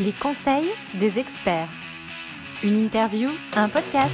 les conseils des experts. Une interview, un podcast.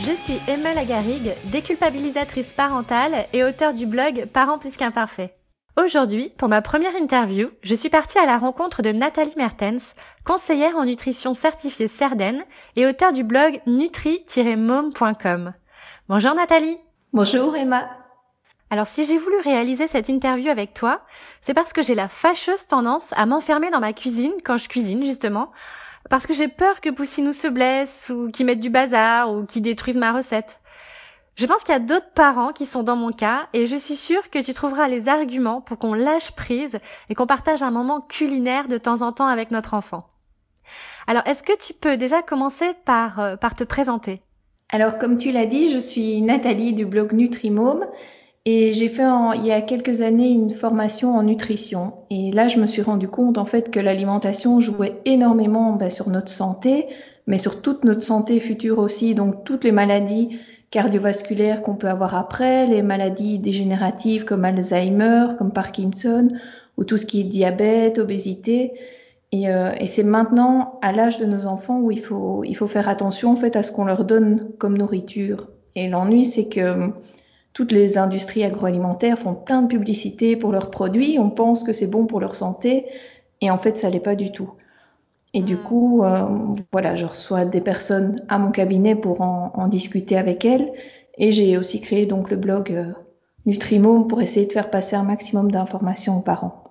Je suis Emma Lagarigue, déculpabilisatrice parentale et auteure du blog Parents plus qu'imparfaits. Aujourd'hui, pour ma première interview, je suis partie à la rencontre de Nathalie Mertens, conseillère en nutrition certifiée CERDEN et auteure du blog nutri-mom.com. Bonjour Nathalie. Bonjour Emma. Alors si j'ai voulu réaliser cette interview avec toi, c'est parce que j'ai la fâcheuse tendance à m'enfermer dans ma cuisine quand je cuisine justement, parce que j'ai peur que Poussinou se blesse ou qu'il mette du bazar ou qu'il détruise ma recette. Je pense qu'il y a d'autres parents qui sont dans mon cas et je suis sûre que tu trouveras les arguments pour qu'on lâche prise et qu'on partage un moment culinaire de temps en temps avec notre enfant. Alors est-ce que tu peux déjà commencer par, euh, par te présenter? Alors comme tu l'as dit, je suis Nathalie du blog Nutrimome et j'ai fait il y a quelques années une formation en nutrition. Et là, je me suis rendu compte en fait que l'alimentation jouait énormément ben, sur notre santé, mais sur toute notre santé future aussi. Donc toutes les maladies cardiovasculaires qu'on peut avoir après, les maladies dégénératives comme Alzheimer, comme Parkinson, ou tout ce qui est diabète, obésité. Et, euh, et c'est maintenant, à l'âge de nos enfants, où il faut, il faut faire attention en fait à ce qu'on leur donne comme nourriture. Et l'ennui, c'est que toutes les industries agroalimentaires font plein de publicité pour leurs produits. On pense que c'est bon pour leur santé et en fait, ça l'est pas du tout. Et du hmm. coup, euh, voilà, je reçois des personnes à mon cabinet pour en, discuter avec elles. Et j'ai aussi créé donc le blog euh, Nutrimome pour essayer de faire passer un maximum d'informations aux parents.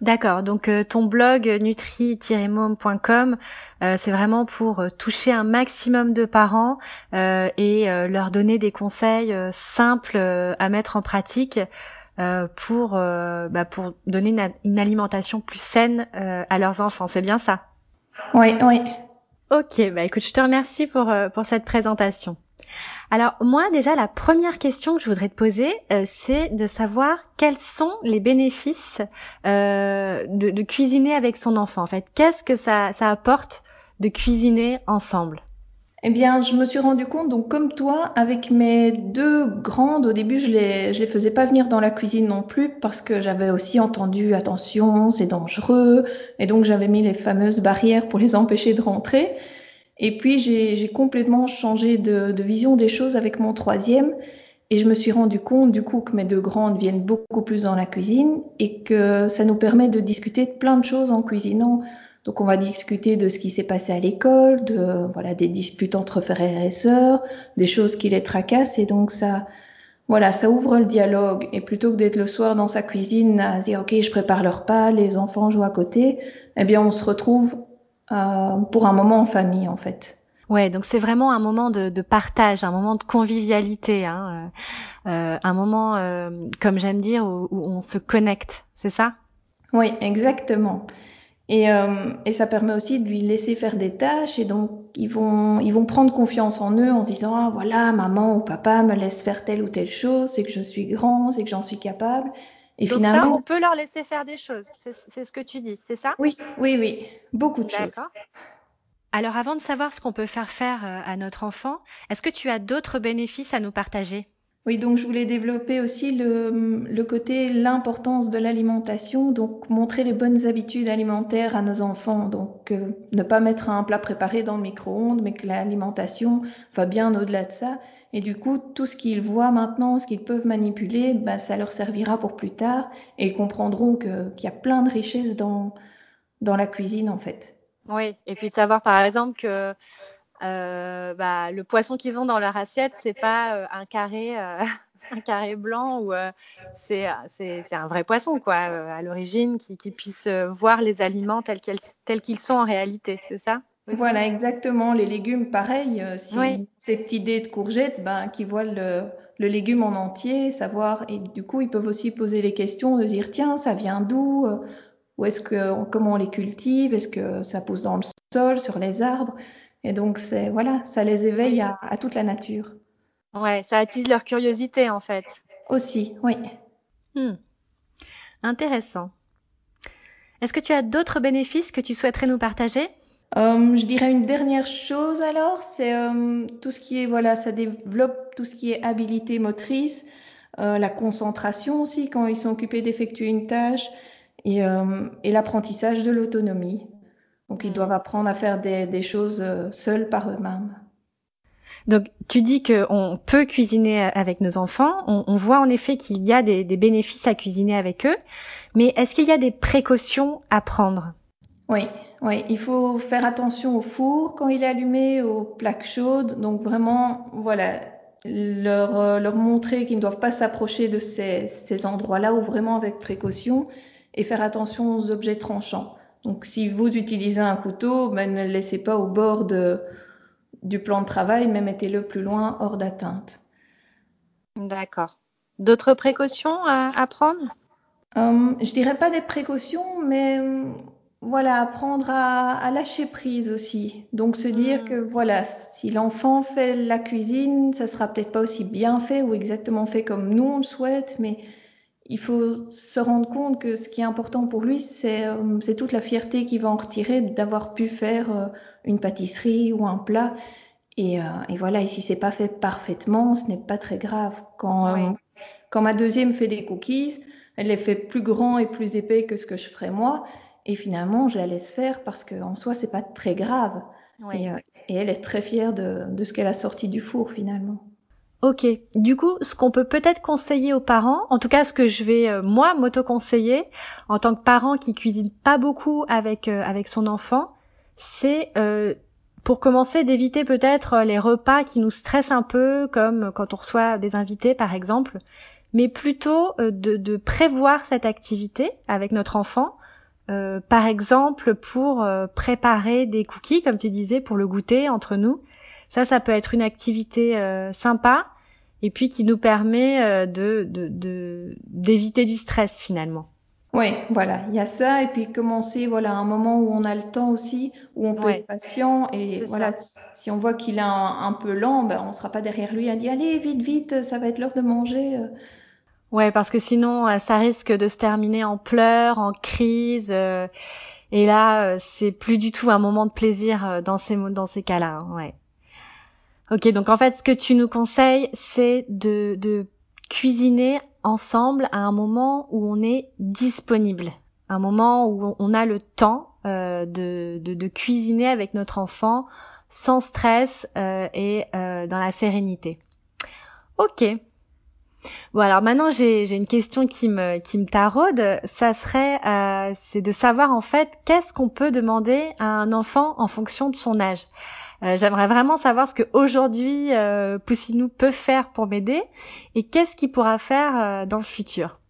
D'accord. Donc euh, ton blog nutri-mom.com, euh, c'est vraiment pour euh, toucher un maximum de parents et leur donner des conseils simples à mettre en pratique pour bah, pour donner une, une, alimentation plus saine à leurs enfants. C'est bien ça? Oui, oui. Ok. Bah écoute, je te remercie pour pour cette présentation. Alors moi déjà la première question que je voudrais te poser, euh, c'est de savoir quels sont les bénéfices euh, de, cuisiner avec son enfant. En fait, qu'est-ce que ça, ça apporte de cuisiner ensemble? Eh bien, je me suis rendu compte, donc comme toi, avec mes deux grandes, au début, je les, je les faisais pas venir dans la cuisine non plus parce que j'avais aussi entendu attention, c'est dangereux, et donc j'avais mis les fameuses barrières pour les empêcher de rentrer. Et puis j'ai complètement changé de, de, vision des choses avec mon troisième. Et je me suis rendu compte du coup que mes deux grandes viennent beaucoup plus dans la cuisine et que ça nous permet de discuter de plein de choses en cuisinant. Donc on va discuter de ce qui s'est passé à l'école, de voilà des disputes entre frères et sœurs, des choses qui les tracassent. Et donc ça voilà, ça ouvre le dialogue. Et plutôt que d'être le soir dans sa cuisine à se dire OK, je prépare leur repas, les enfants jouent à côté, eh bien on se retrouve euh, pour un moment en famille en fait. Ouais, donc c'est vraiment un moment de, de, partage, un moment de convivialité, hein, euh, euh un moment, euh, comme j'aime dire, où, où, on se connecte, c'est ça? Oui, exactement. Et, euh, et, ça permet aussi de lui laisser faire des tâches et donc ils vont ils vont prendre confiance en eux en se disant ah voilà maman ou papa me laisse faire telle ou telle chose c'est que je suis grand c'est que j'en suis capable et Donc finalement, ça, on peut leur laisser faire des choses. C'est ce que tu dis, c'est ça? Oui, oui, oui, beaucoup de choses. Alors avant de savoir ce qu'on peut faire faire euh, à notre enfant, est-ce que tu as d'autres bénéfices à nous partager? Oui, donc je voulais développer aussi le, le côté, l'importance de l'alimentation, donc montrer les bonnes habitudes alimentaires à nos enfants, donc euh, ne pas mettre un plat préparé dans le micro-ondes, mais que l'alimentation va bien au-delà de ça, et du coup, tout ce qu'ils voient maintenant, ce qu'ils peuvent manipuler, bah, ça leur servira pour plus tard. Et ils comprendront qu'il y a plein de richesses dans, dans la cuisine, en fait. Oui, et puis de savoir, par exemple, que euh, bah, le poisson qu'ils ont dans leur assiette, c'est pas euh, un carré. Euh, un carré blanc ou c'est un vrai poisson quoi à l'origine qui puisse voir les aliments tels qu'ils sont en réalité c'est ça? Voilà, exactement. Les légumes, pareil. Euh, si ces petits dés de courgettes, ben, qui voient le, le légume en entier, savoir. Et du coup, ils peuvent aussi poser les questions de dire tiens, ça vient d'où euh, Ou est-ce que comment on les cultive Est-ce que ça pousse dans le sol, sur les arbres Et donc, c'est voilà, ça les éveille à, à, toute la nature. Ouais, ça attise leur curiosité en fait. Aussi, oui. Hmm. Intéressant. Est-ce que tu as d'autres bénéfices que tu souhaiterais nous partager? Euh, je dirais une dernière chose alors, c'est euh, tout ce qui est voilà, ça développe tout ce qui est habilité motrice, euh, la concentration aussi quand ils sont occupés d'effectuer une tâche et, euh, et l'apprentissage de l'autonomie. Donc ils doivent apprendre à faire des, choses euh, seuls par eux-mêmes. Donc tu dis qu'on peut cuisiner avec nos enfants. On, voit en effet qu'il y a des, bénéfices à cuisiner avec eux. Mais est-ce qu'il y a des précautions à prendre? Oui, oui. Il faut faire attention au four quand il est allumé, aux plaques chaudes. Donc vraiment, voilà, leur, euh, leur montrer qu'ils ne doivent pas s'approcher de ces, ces endroits-là ou vraiment avec précaution et faire attention aux objets tranchants. Donc, si vous utilisez un couteau, ben, ne le laissez pas au bord de, du plan de travail, mais mettez-le plus loin, hors d'atteinte. D'accord. D'autres précautions à, prendre? Hum, Je dirais pas des précautions, mais hum, voilà, apprendre à, lâcher prise aussi. Donc se dire hmm. que voilà, si l'enfant fait la cuisine, ça sera peut-être pas aussi bien fait ou exactement fait comme nous on le souhaite, mais il faut se rendre compte que ce qui est important pour lui, c'est euh, toute la fierté qu'il va en retirer d'avoir pu faire euh, une pâtisserie ou un plat. Et, euh, et voilà, et si c'est pas fait parfaitement, ce n'est pas très grave. Quand, quand ma deuxième fait des cookies, elle les fait plus grands et plus épais que ce que je ferais moi. Et finalement, je la laisse faire parce qu'en soi, c'est pas très grave. Et, et, elle est très fière de, de ce qu'elle a sorti du four finalement. Ok. Du coup, ce qu'on peut peut-être conseiller aux parents, en tout cas ce que je vais euh, moi m'auto-conseiller en tant que parent qui cuisine pas beaucoup avec euh, avec son enfant, c'est euh, pour commencer d'éviter peut-être les repas qui nous stressent un peu, comme quand on reçoit des invités par exemple, mais plutôt de, de, prévoir cette activité avec notre enfant. Par exemple, pour préparer des cookies, comme tu disais, pour le goûter entre nous, ça, ça peut être une activité euh, sympa et puis qui nous permet euh, de d'éviter du stress finalement. Oui, voilà, il y a ça et puis commencer voilà un moment où on a le temps aussi, où on peut être patient et voilà, si on voit qu'il est un, peu lent, ben on sera pas derrière lui à dire allez vite vite, ça va être l'heure de manger. Euh. Ouais, parce que sinon ça risque de se terminer en pleurs, en crise. et là, c'est plus du tout un moment de plaisir dans ces dans ces cas-là. Hein, ouais. Ok, donc en fait, ce que tu nous conseilles, c'est de, de cuisiner ensemble à un moment où on est disponible, un moment où on a le temps euh, de, de, de, cuisiner avec notre enfant sans stress euh, et euh, dans la sérénité. Ok. Bon alors maintenant j'ai une question qui me qui me taraude. Ça serait euh, c'est de savoir en fait qu'est-ce qu'on peut demander à un enfant en fonction de son âge? Euh, j'aimerais vraiment savoir ce que aujourd'hui euh, Poussinou peut faire pour m'aider et qu'est-ce qu'il pourra faire euh, dans le futur?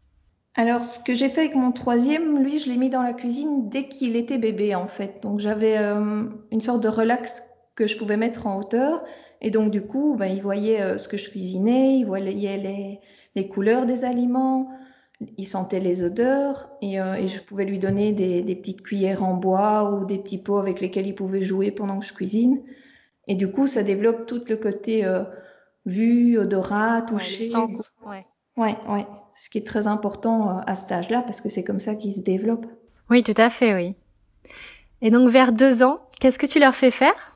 Alors, ce que j'ai fait avec mon troisième, lui, je l'ai mis dans la cuisine dès qu'il était bébé, en fait. Donc, j'avais une sorte de relax que je pouvais mettre en hauteur. Et donc, du coup, ben, il voyait ce que je cuisinais, il voyait les, les couleurs des aliments, il sentait les odeurs et, et je pouvais lui donner des, des, petites cuillères en bois ou des petits pots avec lesquels il pouvait jouer pendant que je cuisine. Et du coup, ça développe tout le côté euh, vue, odorat, toucher. Ouais, ouais. ouais, Ce qui est très important euh, à cet âge-là parce que c'est comme ça qu'ils se développent. Oui, tout à fait, oui. Et donc vers deux ans, qu'est-ce que tu leur fais faire?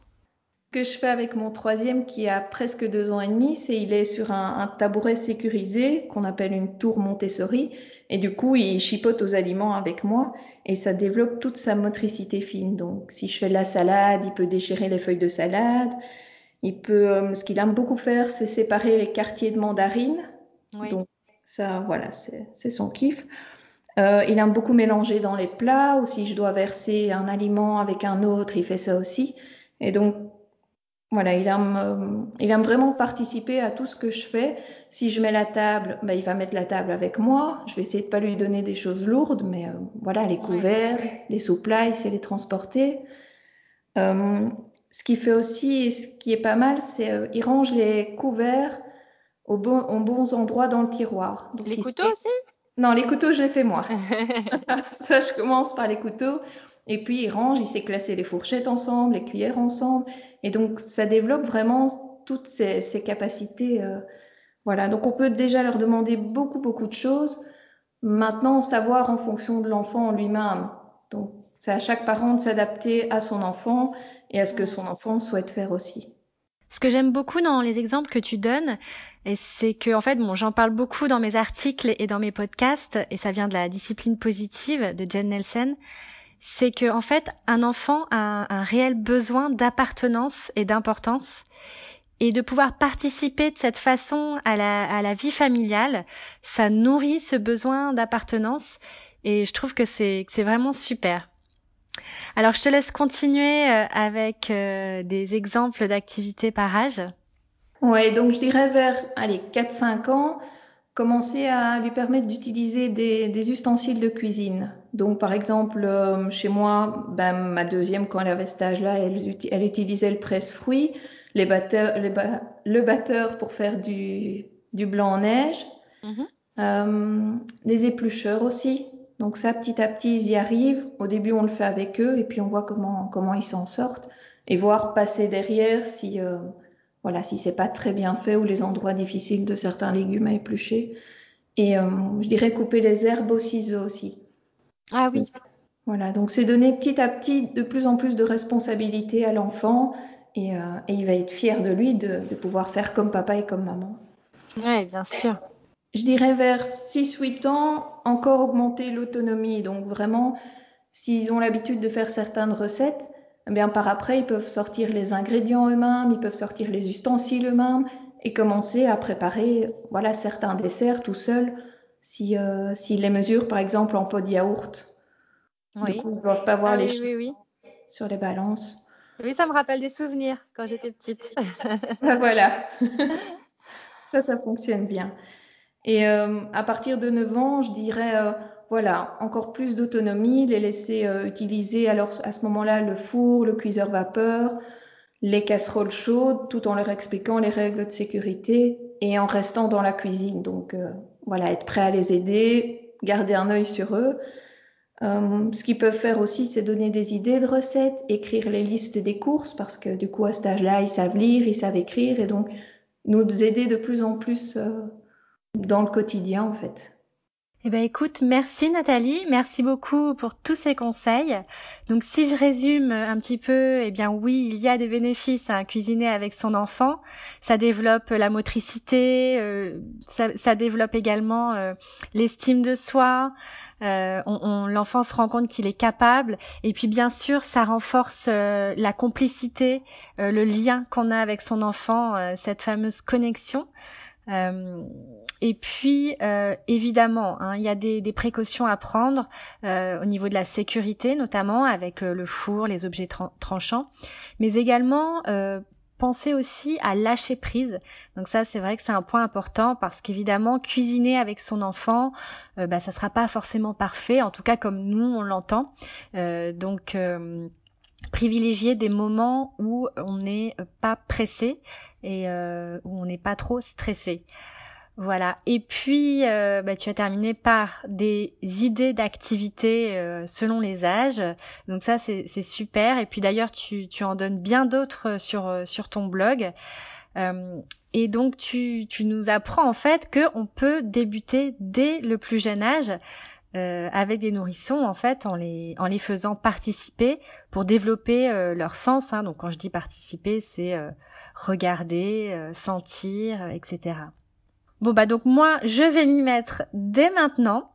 Que je fais avec mon troisième qui a presque deux ans et demi, c'est il est sur un, un tabouret sécurisé qu'on appelle une tour Montessori et du coup, il chipote aux aliments avec moi et ça développe toute sa motricité fine. Donc, si je fais de la salade, il peut déchirer les feuilles de salade. Il peut, euh, ce qu'il aime beaucoup faire, c'est séparer les quartiers de mandarine. Donc, ça, voilà, c'est son kiff. Euh, il aime beaucoup mélanger dans les plats, ou si je dois verser un aliment avec un autre, il fait ça aussi. Et donc, voilà, il aime, euh, il aime vraiment participer à tout ce que je fais. Si je mets la table, bah, il va mettre la table avec moi. Je vais essayer de pas lui donner des choses lourdes, mais euh, voilà, les couverts, les souplats, il sait les transporter. Euh, ce qu'il fait aussi, ce qui est pas mal, c'est il range les couverts au bon, aux bons endroits dans le tiroir. Donc, les couteaux aussi? Non, les couteaux, je les fais moi. Ça, je commence par les couteaux. Et puis, il range, il sait classer les fourchettes ensemble, les cuillères ensemble. Et donc, ça développe vraiment toutes ces, capacités euh, voilà, donc on peut déjà leur demander beaucoup, beaucoup de choses. Maintenant, savoir en fonction de l'enfant lui-même. Donc, c'est à chaque parent de s'adapter à son enfant et à ce que son enfant souhaite faire aussi. Ce que j'aime beaucoup dans les exemples que tu donnes, c'est que en fait, bon, j'en parle beaucoup dans mes articles et dans mes podcasts, et ça vient de la discipline positive de Jen Nelson. C'est que en fait, un enfant a un, réel besoin d'appartenance et d'importance. Et de pouvoir participer de cette façon à la, vie familiale, ça nourrit ce besoin d'appartenance et je trouve que c'est vraiment super. Alors je te laisse continuer euh, avec euh, des exemples d'activités par âge. Ouais, donc je dirais vers allez 4-5 ans, commencer à lui permettre d'utiliser des, ustensiles de cuisine. Donc par exemple, euh, chez moi, ben, ma deuxième, quand elle avait cet âge-là, elle, elle, utilisait le presse-fruits, les batteurs, les le batteur pour faire du, du blanc en neige, mm-hmm. euh, les éplucheurs aussi. Donc ça, petit à petit, ils y arrivent. Au début, on le fait avec eux et puis on voit comment, comment ils s'en sortent et voir passer derrière si... Euh, voilà, si c'est pas très bien fait ou les endroits difficiles de certains légumes à éplucher. Et euh, je dirais couper les herbes au ciseau aussi. Ah oui. Voilà, donc c'est donner petit à petit de plus en plus de responsabilités à l'enfant et, euh, et, il va être fier de lui de, de, pouvoir faire comme papa et comme maman. Oui, bien sûr. Je dirais vers 6-8 ans, encore augmenter l'autonomie. Donc vraiment, s'ils ont l'habitude de faire certaines recettes, eh bien par après, ils peuvent sortir les ingrédients eux-mêmes, ils peuvent sortir les ustensiles eux-mêmes et commencer à préparer voilà certains desserts tout seuls si euh, s'ils les mesurent par exemple en pot de yaourt. Oui. Du coup, ils ne doivent pas voir ah les oui, sur les balances. Oui, ça me rappelle des souvenirs quand j'étais petite. ben voilà. ça, ça fonctionne bien. Et euh, à partir de 9 ans, je dirais euh, voilà, encore plus d'autonomie, les laisser euh, utiliser alors à ce moment-là le four, le cuiseur vapeur, les casseroles chaudes, tout en leur expliquant les règles de sécurité et en restant dans la cuisine. Donc voilà, être prêt à les aider, garder un œil sur eux. Euh, ce qu'ils peuvent faire aussi, c'est donner des idées de recettes, écrire les listes des courses, parce que du coup, à cet âge-là, ils savent lire, ils savent écrire, et donc nous aider de plus en plus dans le quotidien, en fait. Eh ben écoute, merci Nathalie, merci beaucoup pour tous ces conseils. Donc si je résume un petit peu, eh bien oui, il y a des bénéfices à cuisiner avec son enfant. Ça développe la motricité, euh, ça, développe également euh, l'estime de soi. Euh, on, l'enfant se rend compte qu'il est capable. Et puis bien sûr, ça renforce la complicité, le lien qu'on a avec son enfant, cette fameuse connexion. Euh, et puis, euh, évidemment, hein, il y a des, des, précautions à prendre euh, au niveau de la sécurité, notamment avec le four, les objets tranchants, mais également penser aussi à lâcher prise. Donc ça, c'est vrai que c'est un point important parce qu'évidemment, cuisiner avec son enfant, euh, bah, ça sera pas forcément parfait, en tout cas comme nous on l'entend. donc privilégier des moments où on n'est pas pressé et euh, où on n'est pas trop stressé. Voilà. Et puis, euh, bah, tu as terminé par des idées d'activités euh, selon les âges. Donc ça, c'est super. Et puis d'ailleurs, tu, en donnes bien d'autres sur, sur ton blog. et donc, tu, nous apprends en fait qu'on peut débuter dès le plus jeune âge euh, avec des nourrissons en fait en les en les faisant participer pour développer leur sens. Hein. Donc quand je dis participer, c'est regarder, euh, sentir, etc. Bon bah donc moi je vais m'y mettre dès maintenant.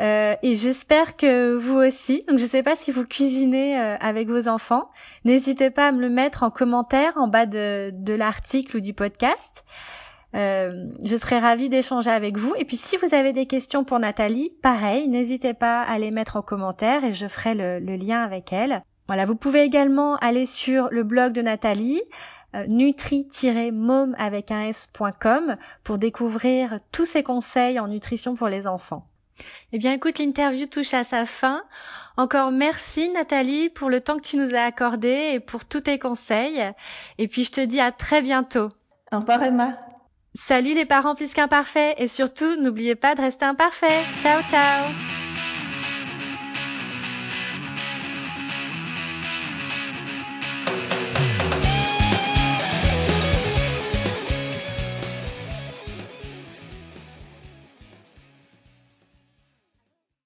Euh, et j'espère que vous aussi. Donc je ne sais pas si vous cuisinez euh, avec vos enfants. N'hésitez pas à me le mettre en commentaire en bas de, de l'article ou du podcast. je serai ravie d'échanger avec vous. Et puis si vous avez des questions pour Nathalie, pareil, n'hésitez pas à les mettre en commentaire et je ferai le, le lien avec elle. Voilà, vous pouvez également aller sur le blog de Nathalie, euh, nutri-mom avec un s.com pour découvrir tous ces conseils en nutrition pour les enfants. Eh bien écoute, l'interview touche à sa fin. Encore merci Nathalie pour le temps que tu nous as accordé et pour tous tes conseils. Et puis je te dis à très bientôt. Au revoir Emma. Salut les parents plus qu'imparfaits et surtout n'oubliez pas de rester imparfaits. Ciao ciao